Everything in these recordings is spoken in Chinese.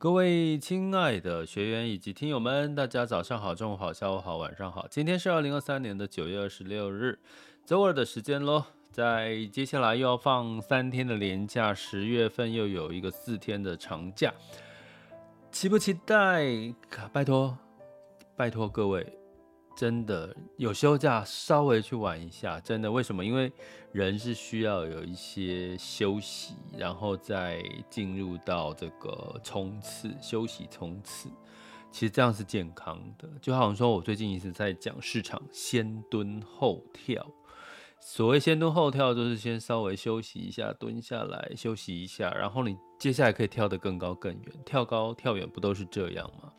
各位亲爱的学员以及听友们，大家早上好、中午好、下午好、晚上好。今天是二零二三年的九月二十六日，周二的时间喽。在接下来又要放三天的连假，十月份又有一个四天的长假，期不期待？拜托，拜托各位。真的有休假，稍微去玩一下。真的，为什么？因为人是需要有一些休息，然后再进入到这个冲刺、休息、冲刺。其实这样是健康的。就好像说，我最近一直在讲市场先蹲后跳。所谓先蹲后跳，就是先稍微休息一下，蹲下来休息一下，然后你接下来可以跳得更高更远。跳高跳远不都是这样吗？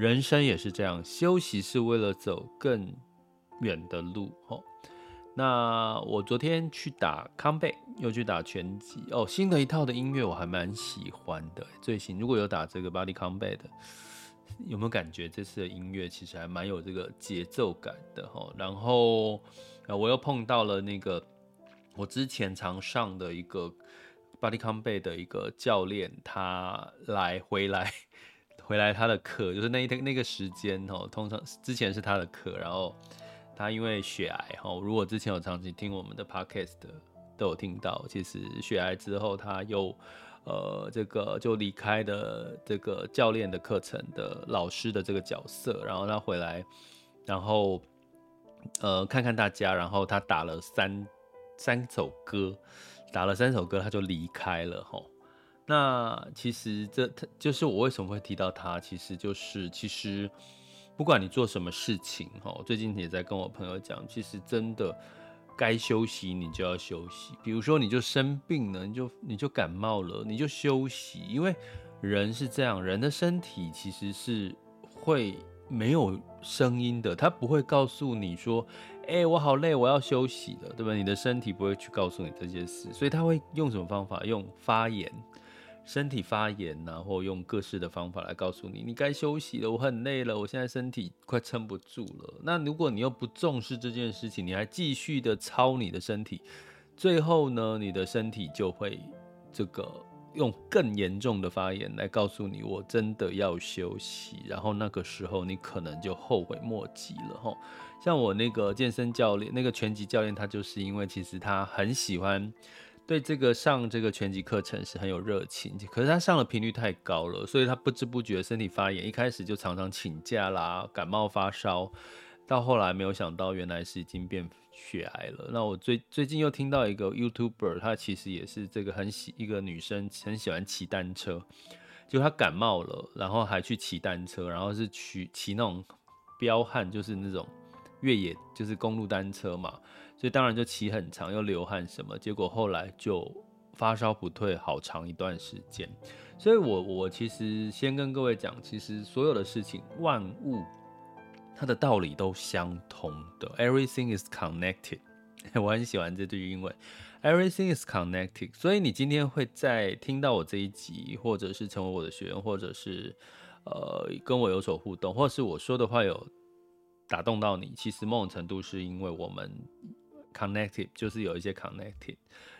人生也是这样，休息是为了走更远的路。哦，那我昨天去打康贝，又去打拳击。哦，新的一套的音乐我还蛮喜欢的。最新如果有打这个 Body Combat 的，有没有感觉这次的音乐其实还蛮有这个节奏感的？哈，然后我又碰到了那个我之前常上的一个 Body 康贝的一个教练，他来回来。回来他的课就是那一天那个时间哦，通常之前是他的课，然后他因为血癌哈，如果之前有长期听我们的 podcast 的都有听到，其实血癌之后他又呃这个就离开的这个教练的课程的老师的这个角色，然后他回来，然后呃看看大家，然后他打了三三首歌，打了三首歌他就离开了哈。那其实这他就是我为什么会提到他，其实就是其实不管你做什么事情哈，最近也在跟我朋友讲，其实真的该休息你就要休息。比如说你就生病了，你就你就感冒了，你就休息，因为人是这样，人的身体其实是会没有声音的，他不会告诉你说，哎，我好累，我要休息了，对吧？你的身体不会去告诉你这些事，所以他会用什么方法？用发炎。身体发炎然后，用各式的方法来告诉你，你该休息了，我很累了，我现在身体快撑不住了。那如果你又不重视这件事情，你还继续的操你的身体，最后呢，你的身体就会这个用更严重的发炎来告诉你，我真的要休息。然后那个时候你可能就后悔莫及了哈。像我那个健身教练，那个拳击教练，他就是因为其实他很喜欢。对这个上这个拳击课程是很有热情，可是他上的频率太高了，所以他不知不觉身体发炎，一开始就常常请假啦，感冒发烧，到后来没有想到原来是已经变血癌了。那我最最近又听到一个 YouTuber，他其实也是这个很喜一个女生，很喜欢骑单车，就她感冒了，然后还去骑单车，然后是去骑那种彪悍，就是那种越野，就是公路单车嘛。所以当然就骑很长，又流汗什么，结果后来就发烧不退，好长一段时间。所以我我其实先跟各位讲，其实所有的事情，万物它的道理都相通的，Everything is connected。我很喜欢这句英文，Everything is connected。所以你今天会在听到我这一集，或者是成为我的学员，或者是呃跟我有所互动，或者是我说的话有打动到你，其实某种程度是因为我们。Connected 就是有一些 connected，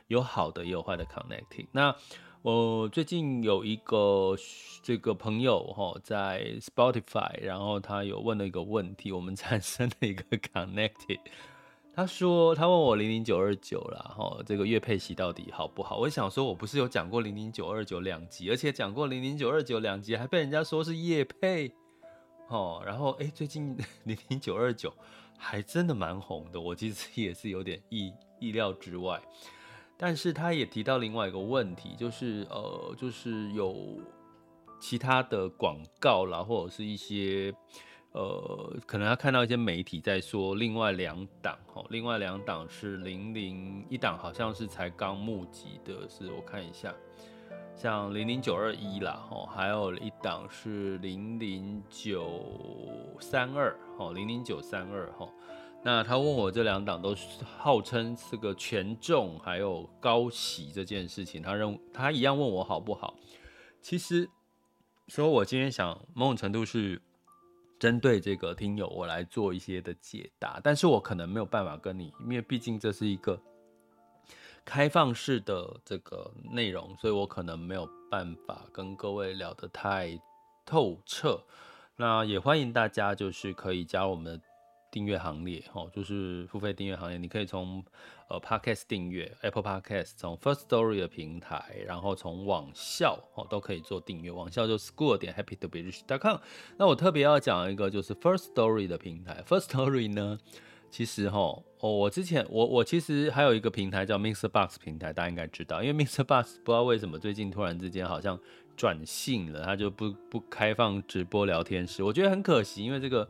有好的也有坏的 connected。那我最近有一个这个朋友哈，在 Spotify，然后他有问了一个问题，我们产生了一个 connected。他说他问我零零九二九啦，哈，这个月配息到底好不好？我想说，我不是有讲过零零九二九两集，而且讲过零零九二九两集，还被人家说是业配，哦，然后哎，最近 零零九二九。还真的蛮红的，我其实 也是有点意意料之外。但是他也提到另外一个问题，就是呃，就是有其他的广告啦，或者是一些呃，可能他看到一些媒体在说另外两档，哦，另外两档是零零一档，好像是才刚募集的，是我看一下，像零零九二一啦，哦，还有一档是零零九三二，哦，零零九三二，哈。那他问我这两档都是号称是个权重还有高息这件事情，他认他一样问我好不好？其实，所以我今天想某种程度是针对这个听友我来做一些的解答，但是我可能没有办法跟你，因为毕竟这是一个开放式的这个内容，所以我可能没有办法跟各位聊得太透彻。那也欢迎大家就是可以加入我们的。订阅行列哦，就是付费订阅行列，你可以从呃 Podcast 订阅 Apple Podcast，从 First Story 的平台，然后从网校哦都可以做订阅。网校就 school 点 happy to be rich dot com。那我特别要讲一个就是 First Story 的平台，First Story 呢，其实哈哦，我之前我我其实还有一个平台叫 Mixer Box 平台，大家应该知道，因为 Mixer Box 不知道为什么最近突然之间好像转性了，它就不不开放直播聊天室，我觉得很可惜，因为这个。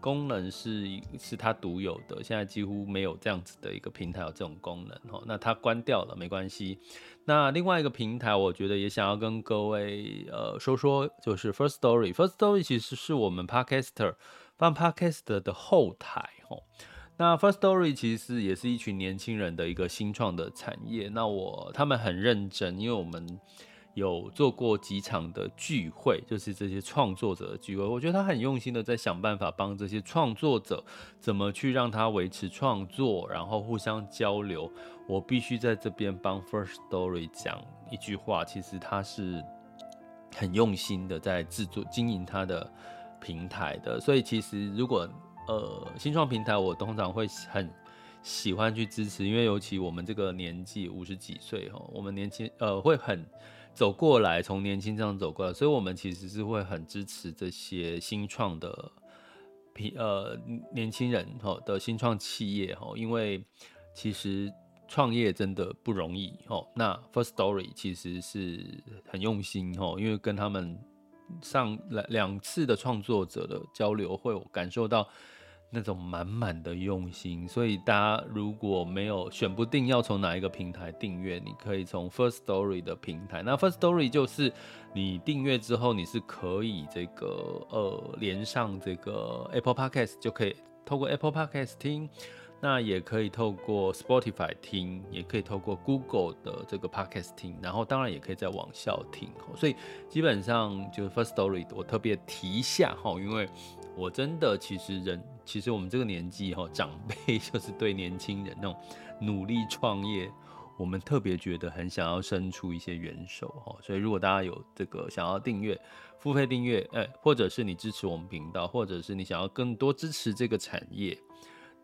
功能是是它独有的，现在几乎没有这样子的一个平台有这种功能哦。那它关掉了没关系。那另外一个平台，我觉得也想要跟各位呃说说，就是 First Story。First Story 其实是我们 Podcaster 放 Podcaster 的后台哦。那 First Story 其实也是一群年轻人的一个新创的产业。那我他们很认真，因为我们。有做过几场的聚会，就是这些创作者的聚会。我觉得他很用心的在想办法帮这些创作者怎么去让他维持创作，然后互相交流。我必须在这边帮 First Story 讲一句话，其实他是很用心的在制作经营他的平台的。所以其实如果呃新创平台，我通常会很喜欢去支持，因为尤其我们这个年纪五十几岁哈，我们年轻呃会很。走过来，从年轻这样走过来，所以我们其实是会很支持这些新创的平，呃，年轻人哈的新创企业哈，因为其实创业真的不容易哦。那 First Story 其实是很用心哦，因为跟他们上两两次的创作者的交流，会有感受到。那种满满的用心，所以大家如果没有选不定要从哪一个平台订阅，你可以从 First Story 的平台。那 First Story 就是你订阅之后，你是可以这个呃连上这个 Apple Podcast，就可以透过 Apple Podcast 听，那也可以透过 Spotify 听，也可以透过 Google 的这个 Podcast 听，然后当然也可以在网校听。所以基本上就是 First Story，我特别提一下哈，因为。我真的其实人，其实我们这个年纪哈，长辈 就是对年轻人那种努力创业，我们特别觉得很想要伸出一些援手哈。所以如果大家有这个想要订阅、付费订阅，哎，或者是你支持我们频道，或者是你想要更多支持这个产业，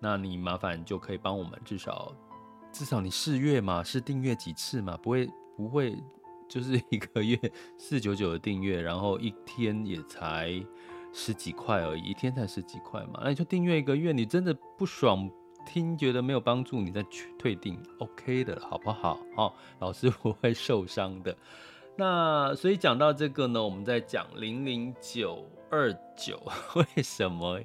那你麻烦就可以帮我们至少至少你试阅嘛，是订阅几次嘛，不会不会就是一个月四九九的订阅，然后一天也才。十几块而已，一天才十几块嘛，那你就订阅一个月，你真的不爽听，觉得没有帮助，你再去退订，OK 的，好不好？哦，老师 不会受伤的。那所以讲到这个呢，我们在讲零零九二九，为什么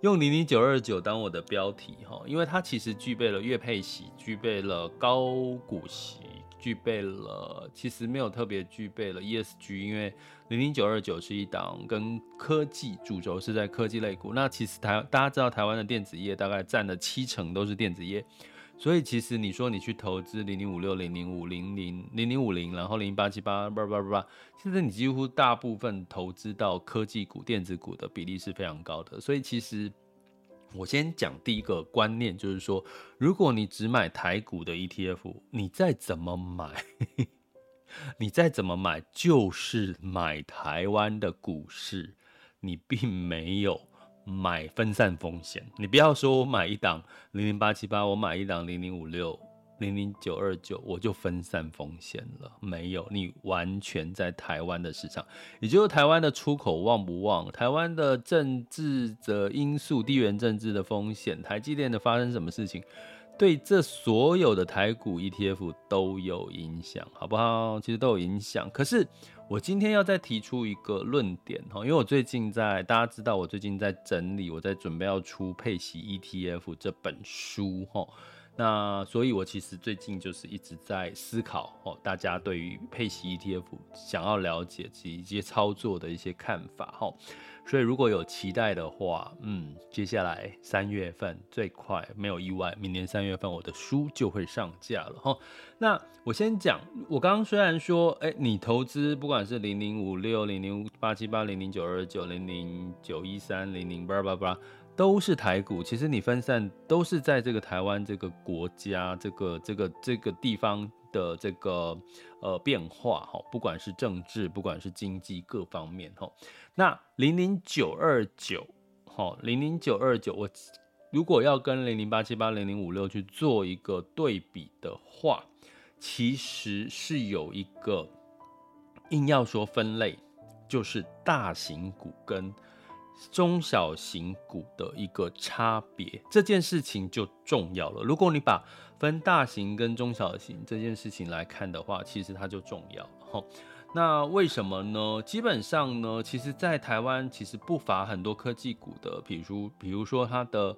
用零零九二九当我的标题？哈，因为它其实具备了月配息，具备了高股息。具备了，其实没有特别具备了 ESG，因为零零九二九是一档跟科技主轴是在科技类股。那其实台大家知道台湾的电子业大概占了七成都是电子业，所以其实你说你去投资零零五六零零五零零零零五零，然后零零八七八八八八八，现在你几乎大部分投资到科技股、电子股的比例是非常高的，所以其实。我先讲第一个观念，就是说，如果你只买台股的 ETF，你再怎么买，你再怎么买，就是买台湾的股市，你并没有买分散风险。你不要说我买一档零零八七八，我买一档零零五六。零零九二九，我就分散风险了。没有，你完全在台湾的市场，也就是台湾的出口旺不旺，台湾的政治的因素、地缘政治的风险，台积电的发生什么事情，对这所有的台股 ETF 都有影响，好不好？其实都有影响。可是我今天要再提出一个论点哈，因为我最近在，大家知道我最近在整理，我在准备要出配息 ETF 这本书哈。那所以，我其实最近就是一直在思考哦，大家对于配息 ETF 想要了解及一些操作的一些看法哈。所以如果有期待的话，嗯，接下来三月份最快没有意外，明年三月份我的书就会上架了哈。那我先讲，我刚刚虽然说，哎、你投资不管是零零五六、零零八七八、零零九二九、零零九一三、零零八八八，都是台股，其实你分散都是在这个台湾这个国家、这个这个这个地方。的这个呃变化哈，不管是政治，不管是经济各方面哈，那零零九二九哈，零零九二九，我如果要跟零零八七八、零零五六去做一个对比的话，其实是有一个硬要说分类，就是大型股跟中小型股的一个差别，这件事情就重要了。如果你把分大型跟中小型这件事情来看的话，其实它就重要了。那为什么呢？基本上呢，其实，在台湾其实不乏很多科技股的，比如，比如说它的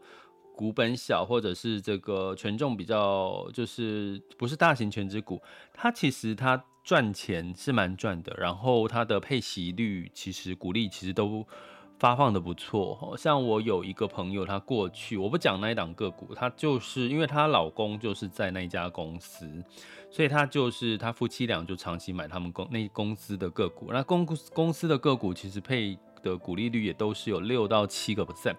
股本小，或者是这个权重比较，就是不是大型全职股，它其实它赚钱是蛮赚的，然后它的配息率其实股利其实都。发放的不错，像我有一个朋友，他过去我不讲那一档个股，他就是因为她老公就是在那一家公司，所以他就是他夫妻俩就长期买他们公那公司的个股，那公公司的个股其实配的股利率也都是有六到七个 percent。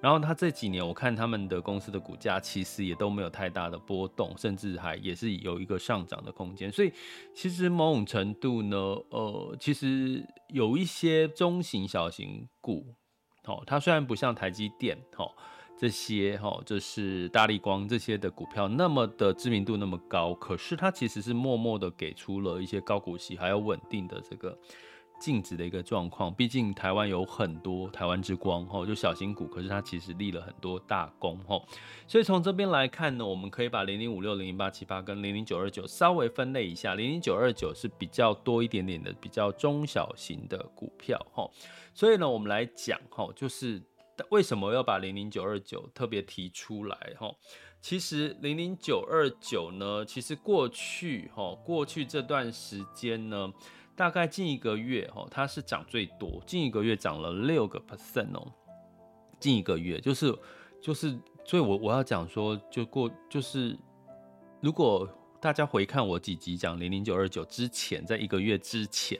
然后他这几年，我看他们的公司的股价其实也都没有太大的波动，甚至还也是有一个上涨的空间。所以其实某种程度呢，呃，其实有一些中型、小型股，哦，它虽然不像台积电，哦，这些，哈，就是大力光这些的股票那么的知名度那么高，可是它其实是默默的给出了一些高股息还有稳定的这个。净值的一个状况，毕竟台湾有很多台湾之光吼，就小型股，可是它其实立了很多大功吼，所以从这边来看呢，我们可以把零零五六、零零八七八跟零零九二九稍微分类一下，零零九二九是比较多一点点的比较中小型的股票吼，所以呢，我们来讲吼，就是为什么要把零零九二九特别提出来吼？其实零零九二九呢，其实过去吼，过去这段时间呢。大概近一个月哦，它是涨最多，近一个月涨了六个 percent 哦。近一个月就是就是，所以我我要讲说，就过就是，如果大家回看我几集讲零零九二九之前，在一个月之前，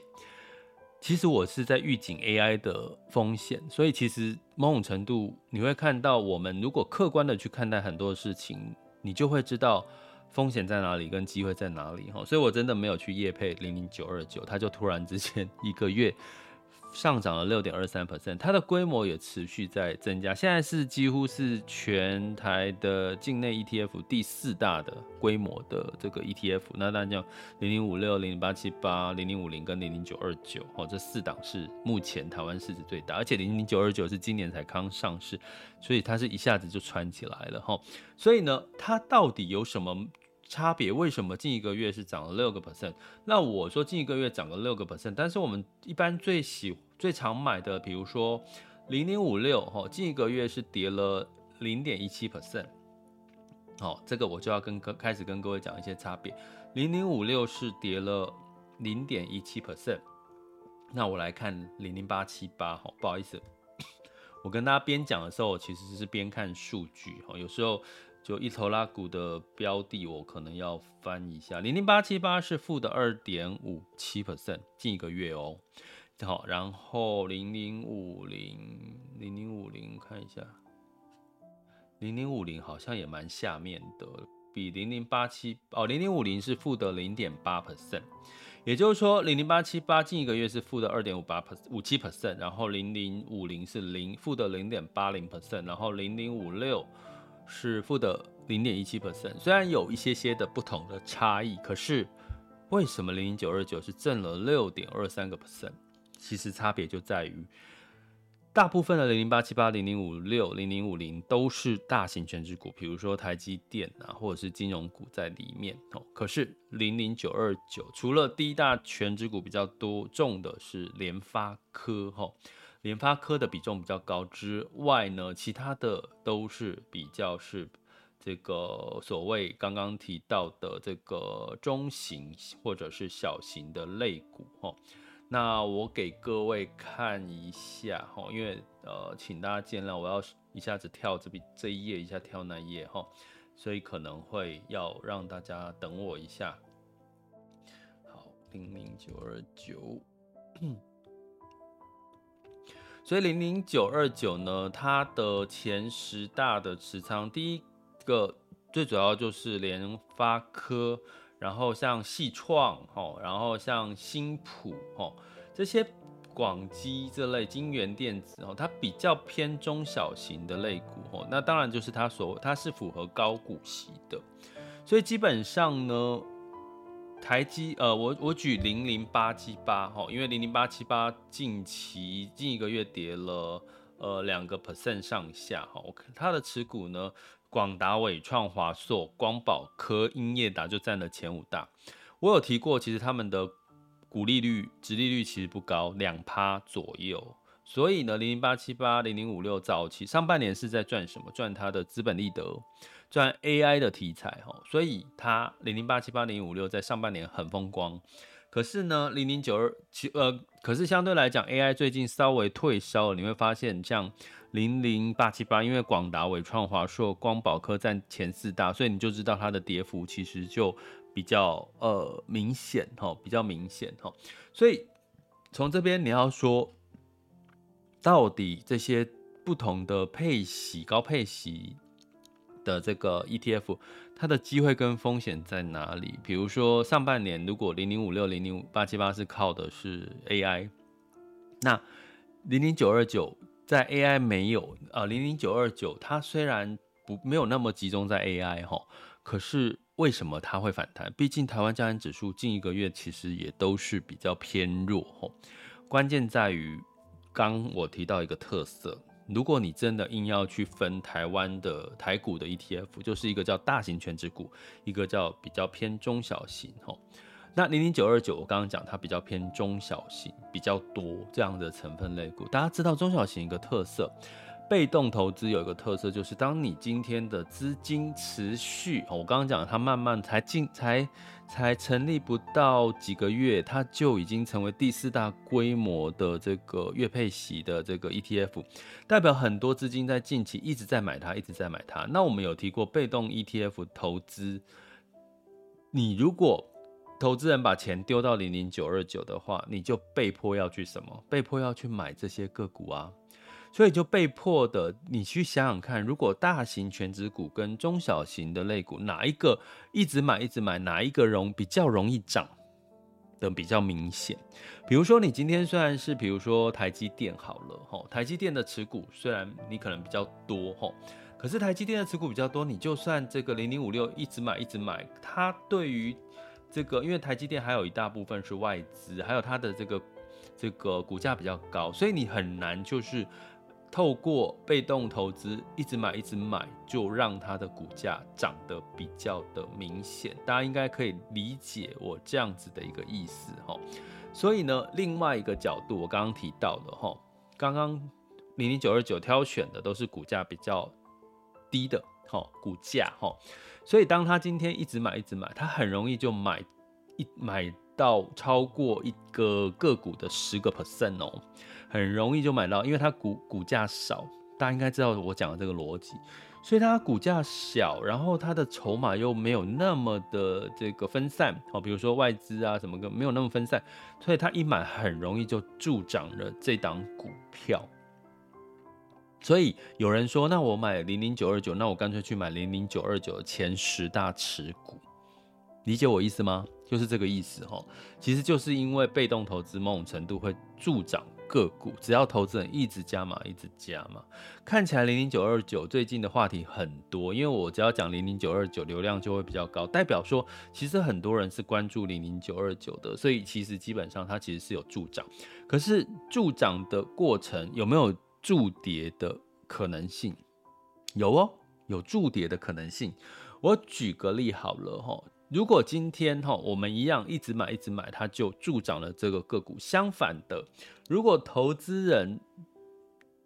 其实我是在预警 AI 的风险，所以其实某种程度你会看到，我们如果客观的去看待很多事情，你就会知道。风险在哪里，跟机会在哪里？哈，所以我真的没有去业配零零九二九，它就突然之间一个月上涨了六点二三 percent，它的规模也持续在增加，现在是几乎是全台的境内 ETF 第四大的规模的这个 ETF。那当然讲零零五六、零零八七八、零零五零跟零零九二九，哦，这四档是目前台湾市值最大，而且零零九二九是今年才刚上市，所以它是一下子就窜起来了，哈。所以呢，它到底有什么？差别为什么近一个月是涨了六个 percent？那我说近一个月涨了六个 percent，但是我们一般最喜最常买的，比如说零零五六哈，近一个月是跌了零点一七 percent。好，这个我就要跟各开始跟各位讲一些差别。零零五六是跌了零点一七 percent。那我来看零零八七八，哈，不好意思，我跟大家边讲的时候，其实是边看数据，哈，有时候。就一头拉股的标的，我可能要翻一下。零零八七八是负的二点五七 percent，近一个月哦。好，然后零零五零零零五零看一下，零零五零好像也蛮下面的，比零零八七哦，零零五零是负的零点八 percent，也就是说零零八七八近一个月是负的二点五八 percent 五七 percent，然后零零五零是零负的零点八零 percent，然后零零五六。是负的零点一七 percent，虽然有一些些的不同的差异，可是为什么零零九二九是挣了六点二三个 percent？其实差别就在于，大部分的零零八七八、零零五六、零零五零都是大型权值股，比如说台积电啊，或者是金融股在里面哦。可是零零九二九除了第一大权值股比较多重的是联发科哈。联发科的比重比较高之外呢，其他的都是比较是这个所谓刚刚提到的这个中型或者是小型的类股哈。那我给各位看一下哈，因为呃，请大家见谅，我要一下子跳这边这一页，一下跳那一页哈，所以可能会要让大家等我一下。好，零零九二九。所以零零九二九呢，它的前十大的持仓，第一个最主要就是联发科，然后像矽创哈，然后像新普哈，这些广基这类晶圆电子哦，它比较偏中小型的类股哦，那当然就是它所它是符合高股息的，所以基本上呢。台积呃，我我举零零八七八哈，因为零零八七八近期近一个月跌了呃两个 percent 上下哈，我看它的持股呢，广达、伟创、华硕、光宝科、英业达就占了前五大。我有提过，其实他们的股利率、殖利率其实不高，两趴左右。所以呢，零零八七八、零零五六早期上半年是在赚什么？赚它的资本利得。赚 AI 的题材哈，所以它零零八七八零五六在上半年很风光，可是呢零零九二七呃，可是相对来讲 AI 最近稍微退烧了，你会发现像零零八七八，因为广达、纬创、华硕、光宝科占前四大，所以你就知道它的跌幅其实就比较呃明显哈，比较明显哈，所以从这边你要说到底这些不同的配息高配息。的这个 ETF，它的机会跟风险在哪里？比如说上半年，如果零零五六、零零八七八是靠的是 AI，那零零九二九在 AI 没有啊，零零九二九它虽然不没有那么集中在 AI 哈，可是为什么它会反弹？毕竟台湾加权指数近一个月其实也都是比较偏弱哈，关键在于刚我提到一个特色。如果你真的硬要去分台湾的台股的 ETF，就是一个叫大型权值股，一个叫比较偏中小型吼。那零零九二九，我刚刚讲它比较偏中小型比较多这样的成分类股。大家知道中小型一个特色。被动投资有一个特色，就是当你今天的资金持续，我刚刚讲它慢慢才进才才成立不到几个月，它就已经成为第四大规模的这个月配息的这个 ETF，代表很多资金在近期一直在买它，一直在买它。那我们有提过被动 ETF 投资，你如果投资人把钱丢到零零九二九的话，你就被迫要去什么？被迫要去买这些个股啊。所以就被迫的，你去想想看，如果大型全值股跟中小型的类股，哪一个一直买一直买，哪一个容比较容易涨的比较明显？比如说你今天虽然是比如说台积电好了吼，台积电的持股虽然你可能比较多吼，可是台积电的持股比较多，你就算这个零零五六一直买一直买，它对于这个因为台积电还有一大部分是外资，还有它的这个这个股价比较高，所以你很难就是。透过被动投资一直买一直买，就让它的股价涨得比较的明显。大家应该可以理解我这样子的一个意思哈。所以呢，另外一个角度，我刚刚提到的哈，刚刚零零九二九挑选的都是股价比较低的哈股价哈。所以当他今天一直买一直买，他很容易就买一买到超过一个个股的十个 percent 哦。很容易就买到，因为它股股价少，大家应该知道我讲的这个逻辑，所以它股价小，然后它的筹码又没有那么的这个分散，哦，比如说外资啊什么的没有那么分散，所以它一买很容易就助长了这档股票。所以有人说，那我买零零九二九，那我干脆去买零零九二九前十大持股，理解我意思吗？就是这个意思哈，其实就是因为被动投资某种程度会助涨。个股只要投资人一直加码，一直加码，看起来零零九二九最近的话题很多，因为我只要讲零零九二九，流量就会比较高，代表说其实很多人是关注零零九二九的，所以其实基本上它其实是有助涨，可是助涨的过程有没有助跌的可能性？有哦，有助跌的可能性。我举个例好了哈。如果今天哈我们一样一直买一直买，它就助长了这个个股。相反的，如果投资人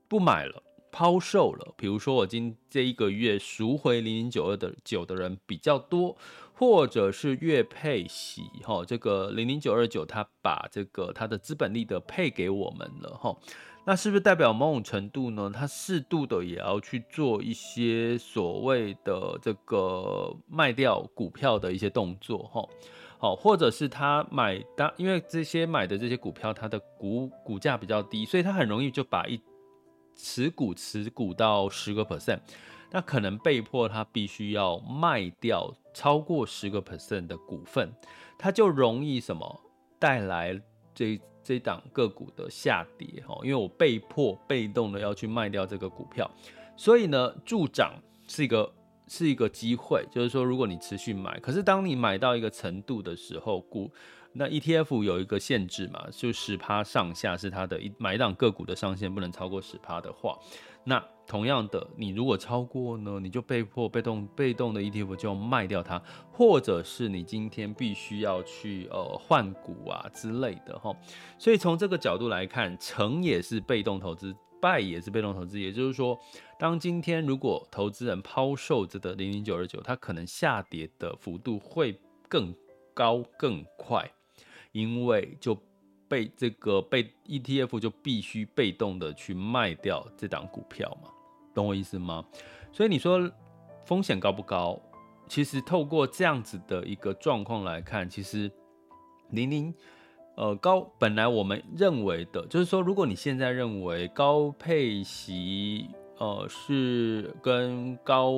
不买了，抛售了，比如说我今这一个月赎回零零九二的九的人比较多，或者是月配息，哈，这个零零九二九他把这个他的资本利得配给我们了，哈，那是不是代表某种程度呢？他适度的也要去做一些所谓的这个卖掉股票的一些动作，哈。哦，或者是他买当，因为这些买的这些股票，它的股股价比较低，所以他很容易就把一持股持股到十个 percent，那可能被迫他必须要卖掉超过十个 percent 的股份，他就容易什么带来这这档个股的下跌哈，因为我被迫被动的要去卖掉这个股票，所以呢，助涨是一个。是一个机会，就是说，如果你持续买，可是当你买到一个程度的时候，股那 ETF 有一个限制嘛，就十趴上下是它的一买一档个股的上限，不能超过十趴的话，那同样的，你如果超过呢，你就被迫被动被动的 ETF 就要卖掉它，或者是你今天必须要去呃换股啊之类的哈，所以从这个角度来看，成也是被动投资。败也是被动投资，也就是说，当今天如果投资人抛售这个零零九二九，它可能下跌的幅度会更高更快，因为就被这个被 ETF 就必须被动的去卖掉这档股票嘛，懂我意思吗？所以你说风险高不高？其实透过这样子的一个状况来看，其实零零。呃，高本来我们认为的，就是说，如果你现在认为高配息，呃，是跟高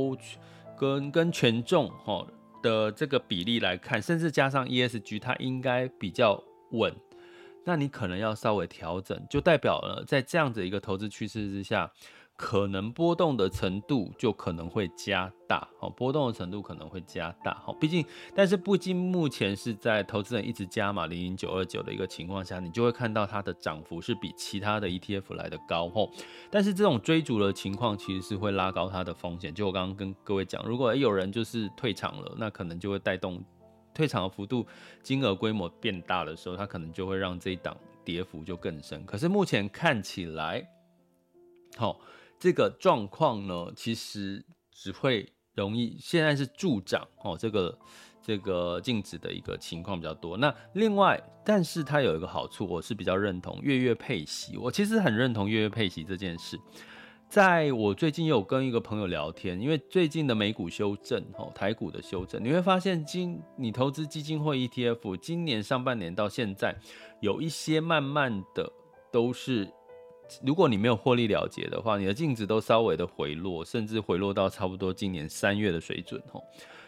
跟跟权重哈的这个比例来看，甚至加上 ESG，它应该比较稳，那你可能要稍微调整，就代表了在这样子一个投资趋势之下。可能波动的程度就可能会加大，好，波动的程度可能会加大，好，毕竟，但是不仅目前是在投资人一直加码零零九二九的一个情况下，你就会看到它的涨幅是比其他的 ETF 来的高，吼，但是这种追逐的情况其实是会拉高它的风险。就我刚刚跟各位讲，如果有人就是退场了，那可能就会带动退场的幅度、金额规模变大的时候，它可能就会让这一档跌幅就更深。可是目前看起来，好。这个状况呢，其实只会容易，现在是助长哦，这个这个净值的一个情况比较多。那另外，但是它有一个好处，我是比较认同月月配息。我其实很认同月月配息这件事。在我最近有跟一个朋友聊天，因为最近的美股修正哦，台股的修正，你会发现今你投资基金或 ETF，今年上半年到现在，有一些慢慢的都是。如果你没有获利了结的话，你的净值都稍微的回落，甚至回落到差不多今年三月的水准吼。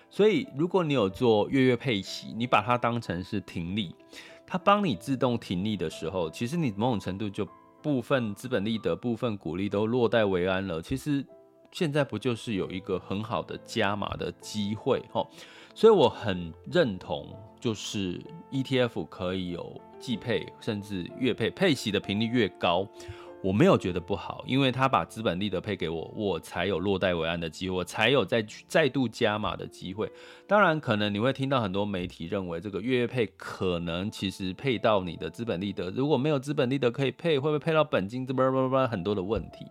所以，如果你有做月月配息，你把它当成是停利，它帮你自动停利的时候，其实你某种程度就部分资本利得、部分股利都落袋为安了。其实现在不就是有一个很好的加码的机会吼？所以我很认同，就是 ETF 可以有季配甚至月配，配息的频率越高。我没有觉得不好，因为他把资本利得配给我，我才有落袋为安的机会，我才有再去再度加码的机会。当然，可能你会听到很多媒体认为这个月月配可能其实配到你的资本利得，如果没有资本利得可以配，会不会配到本金？这不不不很多的问题。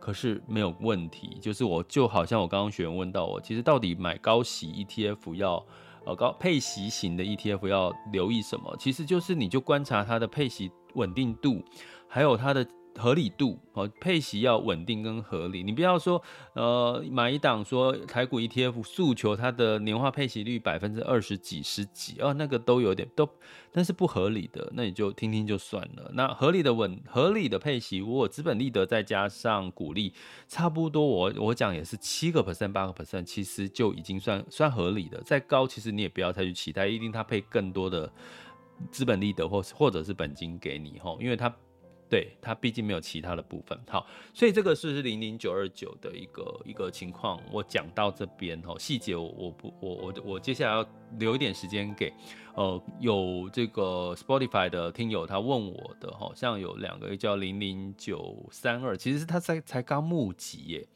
可是没有问题，就是我就好像我刚刚学员问到我，其实到底买高息 ETF 要呃高配息型的 ETF 要留意什么？其实就是你就观察它的配息稳定度，还有它的。合理度哦，配息要稳定跟合理。你不要说，呃，买一档说台股 ETF 诉求它的年化配息率百分之二十几十几哦，那个都有点都，但是不合理的，那你就听听就算了。那合理的稳合理的配息，如果资本利得再加上股利，差不多我我讲也是七个 percent 八个 percent，其实就已经算算合理的。再高，其实你也不要太去期待，一定它配更多的资本利得或或者是本金给你吼，因为它。对，它毕竟没有其他的部分，好，所以这个是零零九二九的一个一个情况，我讲到这边哈，细节我我不我我我接下来要留一点时间给，呃，有这个 Spotify 的听友他问我的，好像有两个叫零零九三二，其实是他才才刚募集耶，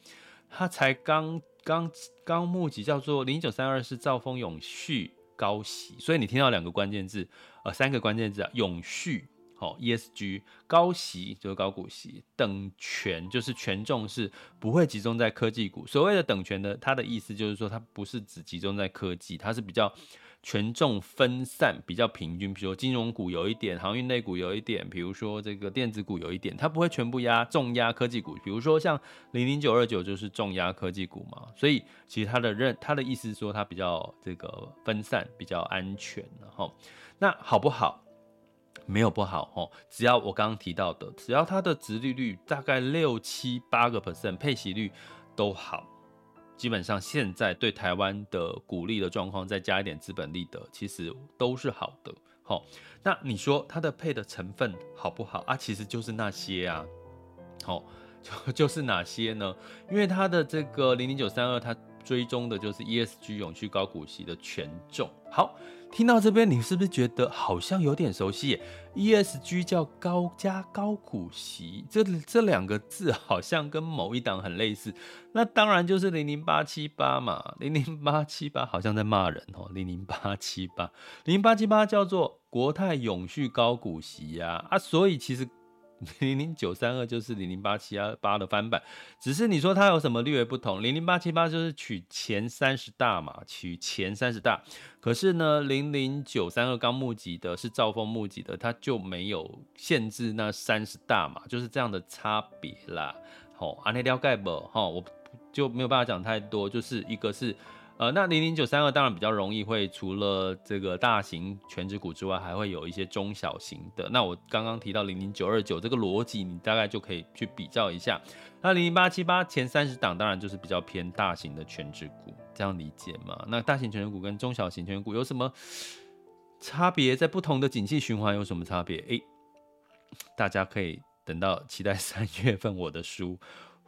他才刚刚刚募集，叫做零九三二是兆丰永续高息，所以你听到两个关键字，呃，三个关键字啊，永续。好，ESG 高息就是高股息，等权就是权重是不会集中在科技股。所谓的等权的，它的意思就是说，它不是只集中在科技，它是比较权重分散，比较平均。比如说金融股有一点，航运类股有一点，比如说这个电子股有一点，它不会全部压重压科技股。比如说像零零九二九就是重压科技股嘛，所以其实它的认，它的意思是说它比较这个分散，比较安全。然后那好不好？没有不好哦，只要我刚刚提到的，只要它的殖利率大概六七八个 percent，配息率都好，基本上现在对台湾的股利的状况，再加一点资本利得，其实都是好的。好，那你说它的配的成分好不好啊？其实就是那些啊，好，就 就是哪些呢？因为它的这个零零九三二，它追踪的就是 ESG 永续高股息的权重。好。听到这边，你是不是觉得好像有点熟悉？ESG 叫高加高股息，这这两个字好像跟某一档很类似。那当然就是零零八七八嘛，零零八七八好像在骂人哦，零零八七八，零零八七八叫做国泰永续高股息呀啊，所以其实。零零九三二就是零零八七八的翻版，只是你说它有什么略微不同？零零八七八就是取前三十大嘛，取前三十大。可是呢，零零九三二刚募集的是兆丰募集的，它就没有限制那三十大嘛，就是这样的差别啦。好，安内了解不？哈，我就没有办法讲太多，就是一个是。呃，那零零九三二当然比较容易会除了这个大型全值股之外，还会有一些中小型的。那我刚刚提到零零九二九这个逻辑，你大概就可以去比较一下。那零零八七八前三十档当然就是比较偏大型的全值股，这样理解吗？那大型全值股跟中小型全值股有什么差别？在不同的景气循环有什么差别？诶、大家可以等到期待三月份我的书，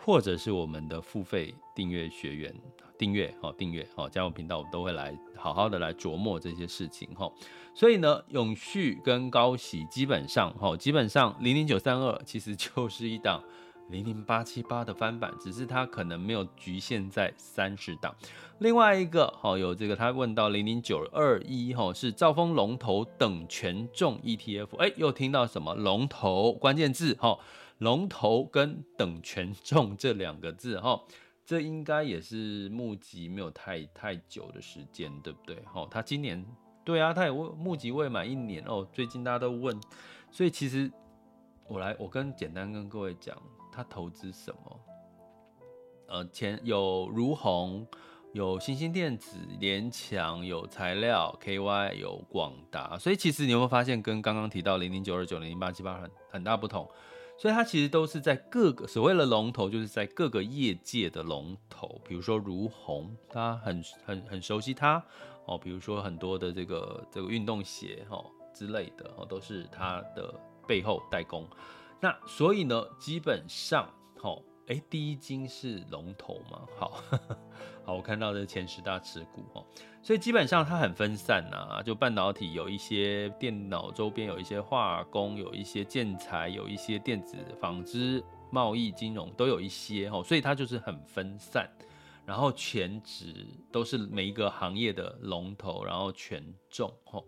或者是我们的付费订阅学员。订阅哦，订阅哦，加入频道，我们都会来好好的来琢磨这些事情哈。所以呢，永续跟高息基本上哈，基本上零零九三二其实就是一档零零八七八的翻版，只是它可能没有局限在三十档。另外一个哈，有这个他问到零零九二一哈，是兆丰龙头等权重 ETF，哎，又听到什么龙头关键字哈，龙头跟等权重这两个字 哈。这应该也是募集没有太太久的时间，对不对？哦，他今年对啊，他也募集未满一年哦。最近大家都问，所以其实我来，我跟简单跟各位讲，他投资什么？呃，前有如虹，有新兴电子、联强，有材料 KY，有广达。所以其实你有没有发现，跟刚刚提到零零九二九、零零八七八很很大不同？所以它其实都是在各个所谓的龙头，就是在各个业界的龙头，比如说如鸿，大家很很很熟悉它哦，比如说很多的这个这个运动鞋哦之类的哦，都是它的背后代工。那所以呢，基本上哦。哎，第一金是龙头嘛？好，好，我看到的前十大持股哦，所以基本上它很分散呐、啊，就半导体有一些，电脑周边有一些，化工有一些，建材有一些，电子、纺织、贸易、金融都有一些哦，所以它就是很分散，然后全值都是每一个行业的龙头，然后权重哦，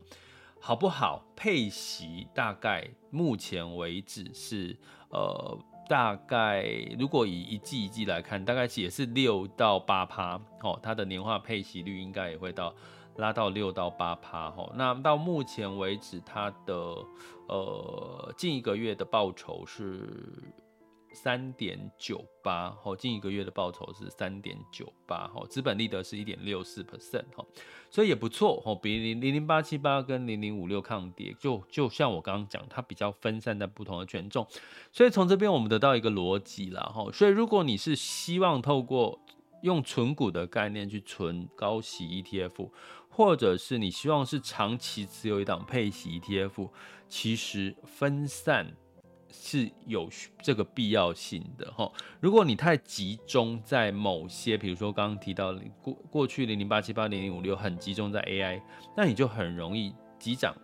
好不好？配息大概目前为止是呃。大概如果以一季一季来看，大概也是六到八趴，哦，它的年化配息率应该也会到拉到六到八趴，哦，那到目前为止，它的呃近一个月的报酬是。三点九八，吼，近一个月的报酬是三点九八，吼，资本利得是一点六四 percent，所以也不错，比零零零八七八跟零零五六抗跌，就就像我刚刚讲，它比较分散在不同的权重，所以从这边我们得到一个逻辑啦，吼，所以如果你是希望透过用存股的概念去存高息 ETF，或者是你希望是长期持有一档配息 ETF，其实分散。是有这个必要性的哈。如果你太集中在某些，比如说刚刚提到过过去零零八七八零零五六很集中在 AI，那你就很容易急涨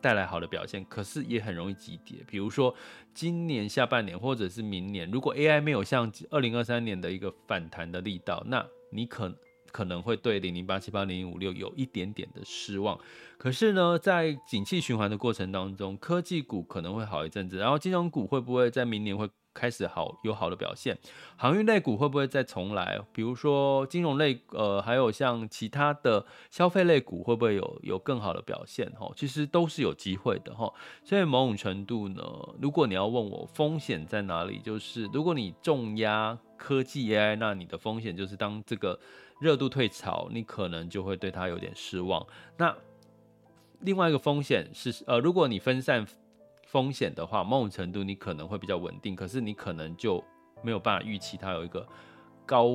带来好的表现，可是也很容易急跌。比如说今年下半年或者是明年，如果 AI 没有像二零二三年的一个反弹的力道，那你可可能会对零零八七八零零五六有一点点的失望。可是呢，在景气循环的过程当中，科技股可能会好一阵子，然后金融股会不会在明年会开始好有好的表现？航运类股会不会再重来？比如说金融类，呃，还有像其他的消费类股会不会有有更好的表现？哈，其实都是有机会的哈。所以某种程度呢，如果你要问我风险在哪里，就是如果你重压科技 AI，那你的风险就是当这个热度退潮，你可能就会对它有点失望。那另外一个风险是，呃，如果你分散。风险的话，某种程度你可能会比较稳定，可是你可能就没有办法预期它有一个高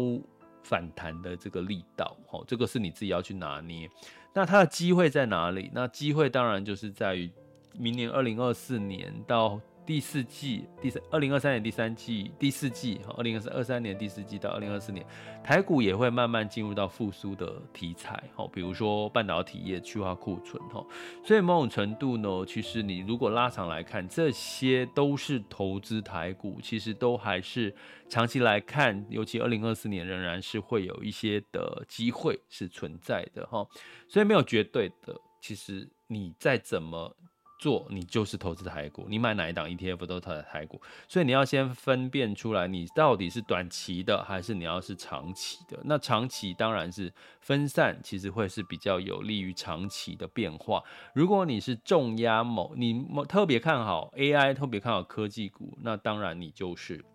反弹的这个力道，吼，这个是你自己要去拿捏。那它的机会在哪里？那机会当然就是在于明年二零二四年到。第四季，第三，二零二三年第三季，第四季，哈，二零二三二三年第四季到二零二四年，台股也会慢慢进入到复苏的题材，哈，比如说半导体业去化库存，哈，所以某种程度呢，其实你如果拉长来看，这些都是投资台股，其实都还是长期来看，尤其二零二四年仍然是会有一些的机会是存在的，哈，所以没有绝对的，其实你再怎么。做你就是投资台股，你买哪一档 ETF 都投在台股，所以你要先分辨出来，你到底是短期的还是你要是长期的。那长期当然是分散，其实会是比较有利于长期的变化。如果你是重压某，你特别看好 AI，特别看好科技股，那当然你就是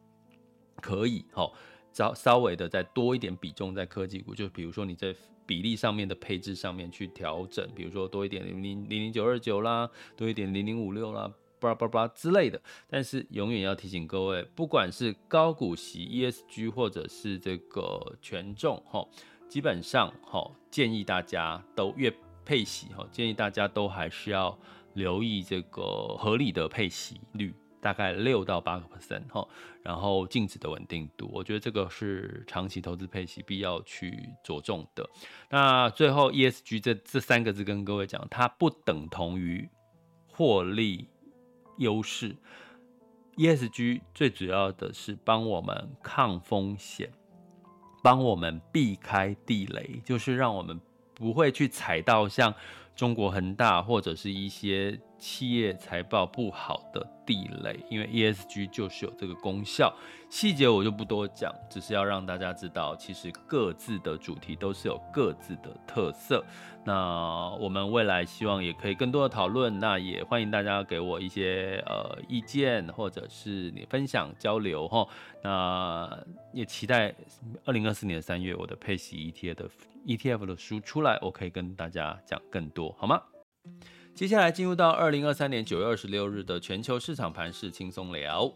可以好稍稍微的再多一点比重在科技股，就比如说你在。比例上面的配置上面去调整，比如说多一点零零零零九二九啦，多一点零零五六啦，巴拉巴拉之类的。但是永远要提醒各位，不管是高股息 ESG 或者是这个权重哈，基本上哈，建议大家都越配息哈，建议大家都还是要留意这个合理的配息率。大概六到八个 percent 哈，然后净值的稳定度，我觉得这个是长期投资配息必要去着重的。那最后 ESG 这这三个字跟各位讲，它不等同于获利优势。ESG 最主要的是帮我们抗风险，帮我们避开地雷，就是让我们不会去踩到像中国恒大或者是一些。企业财报不好的地雷，因为 ESG 就是有这个功效。细节我就不多讲，只是要让大家知道，其实各自的主题都是有各自的特色。那我们未来希望也可以更多的讨论，那也欢迎大家给我一些呃意见，或者是你分享交流哈。那也期待二零二四年三月我的配息 ETF 的 ETF 的书出来，我可以跟大家讲更多，好吗？接下来进入到二零二三年九月二十六日的全球市场盘势轻松聊。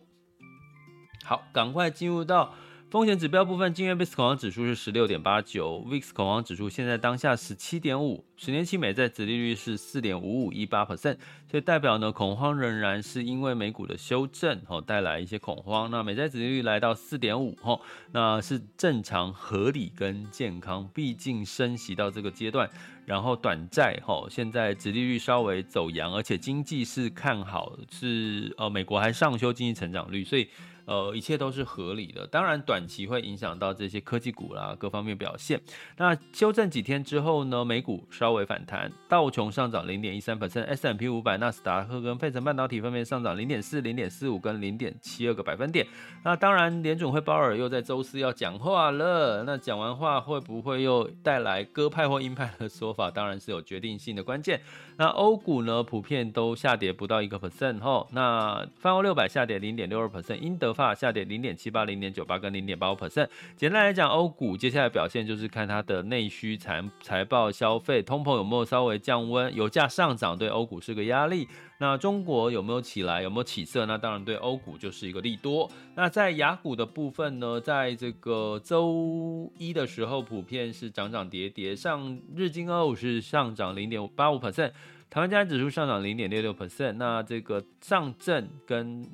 好，赶快进入到风险指标部分。今日 VIX 恐慌指数是十六点八九，VIX 恐慌指数现在当下十七点五，十年期美债殖利率是四点五五一八 percent，所以代表呢恐慌仍然是因为美股的修正哦带来一些恐慌。那美债殖利率来到四点五哦，那是正常合理跟健康，毕竟升息到这个阶段。然后短债哈，现在殖利率稍微走扬，而且经济是看好，是呃美国还上修经济成长率，所以呃一切都是合理的。当然短期会影响到这些科技股啦各方面表现。那修正几天之后呢，美股稍微反弹，道琼上涨零点一三 percent，S&P 五百、纳斯达克跟费城半导体分别上涨零点四、零点四五跟零点七二个百分点。那当然联准会鲍尔又在周四要讲话了，那讲完话会不会又带来鸽派或鹰派的说法？当然是有决定性的关键。那欧股呢，普遍都下跌不到一个 percent 哈。那泛欧六百下跌零点六二 percent，英德法下跌零点七八、零点九八跟零点八五 percent。简单来讲，欧股接下来表现就是看它的内需财财报、消费、通膨有没有稍微降温，油价上涨对欧股是个压力。那中国有没有起来，有没有起色？那当然对欧股就是一个利多。那在雅股的部分呢，在这个周一的时候，普遍是涨涨跌跌，上日经二五是上涨零点八五 percent，台湾加权指数上涨零点六六 percent。那这个上证跟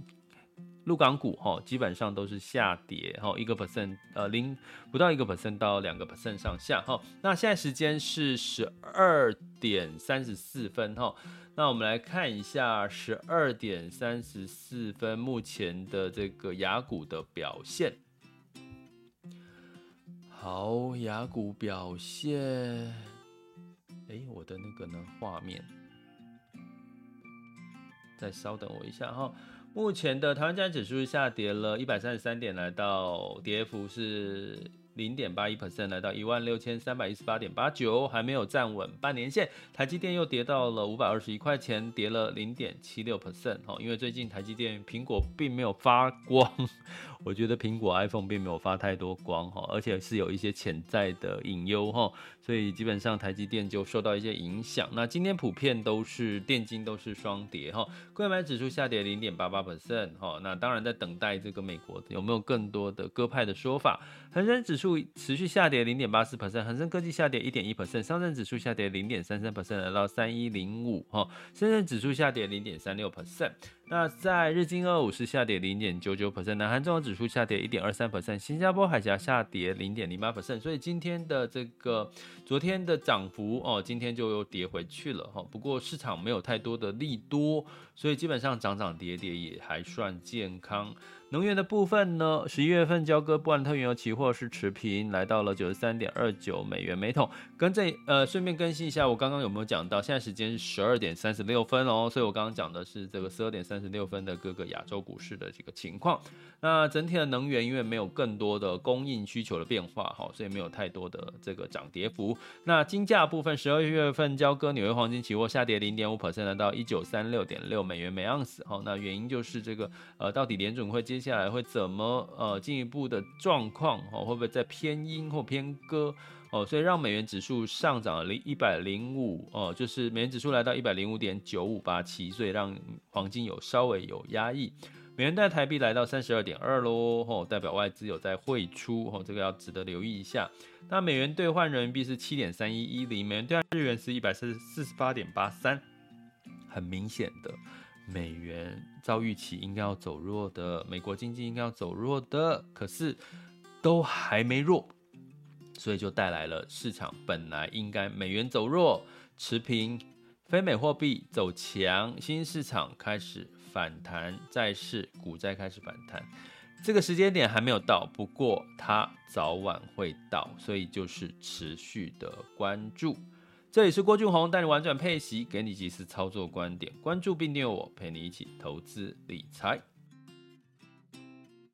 陆港股哈，基本上都是下跌哈，一个 percent，呃，零不到一个 percent 到两个 percent 上下哈。那现在时间是十二点三十四分哈。那我们来看一下十二点三十四分目前的这个雅股的表现。好，雅股表现。哎，我的那个呢？画面，再稍等我一下哈。目前的台湾加权指数下跌了一百三十三点，来到跌幅是。零点八一 percent 来到一万六千三百一十八点八九，还没有站稳半年线。台积电又跌到了五百二十一块钱，跌了零点七六 percent 哦。因为最近台积电苹果并没有发光，我觉得苹果 iPhone 并没有发太多光哈，而且是有一些潜在的隐忧哈，所以基本上台积电就受到一些影响。那今天普遍都是电金都是双跌哈，柜买指数下跌零点八八 percent 哈。那当然在等待这个美国有没有更多的鸽派的说法，恒生指数。持续下跌零点八四 percent，恒生科技下跌一点一 percent，上证指数下跌零点三三 percent，来到三一零五哈，深圳指数下跌零点三六 percent。那在日经二五是下跌零点九九 percent，南韩综合指数下跌一点二三 percent，新加坡海峡下跌零点零八 percent。所以今天的这个昨天的涨幅哦，今天就又跌回去了哈。不过市场没有太多的利多，所以基本上涨涨跌跌也还算健康。能源的部分呢，十一月份交割布兰特原油期货是持平，来到了九十三点二九美元每桶。跟这呃，顺便更新一下，我刚刚有没有讲到？现在时间是十二点三十六分哦，所以我刚刚讲的是这个十二点三十六分的各个亚洲股市的这个情况。那整体的能源因为没有更多的供应需求的变化哈，所以没有太多的这个涨跌幅。那金价部分，十二月份交割纽约黄金期货下跌零点五 percent，来到一九三六点六美元每盎司。好，那原因就是这个呃，到底联准会接接下来会怎么呃进一步的状况哦？会不会再偏鹰或偏鸽哦？所以让美元指数上涨了零一百零五哦，就是美元指数来到一百零五点九五八七，所以让黄金有稍微有压抑。美元兑台币来到三十二点二喽，哦，代表外资有在汇出哦，这个要值得留意一下。那美元兑换人民币是七点三一一零，美元兑换日元是一百四四十八点八三，很明显的。美元遭预期应该要走弱的，美国经济应该要走弱的，可是都还没弱，所以就带来了市场本来应该美元走弱持平，非美货币走强，新兴市场开始反弹，债市股债开始反弹，这个时间点还没有到，不过它早晚会到，所以就是持续的关注。这里是郭俊宏带你玩转配息，给你及时操作观点，关注并订阅我，陪你一起投资理财。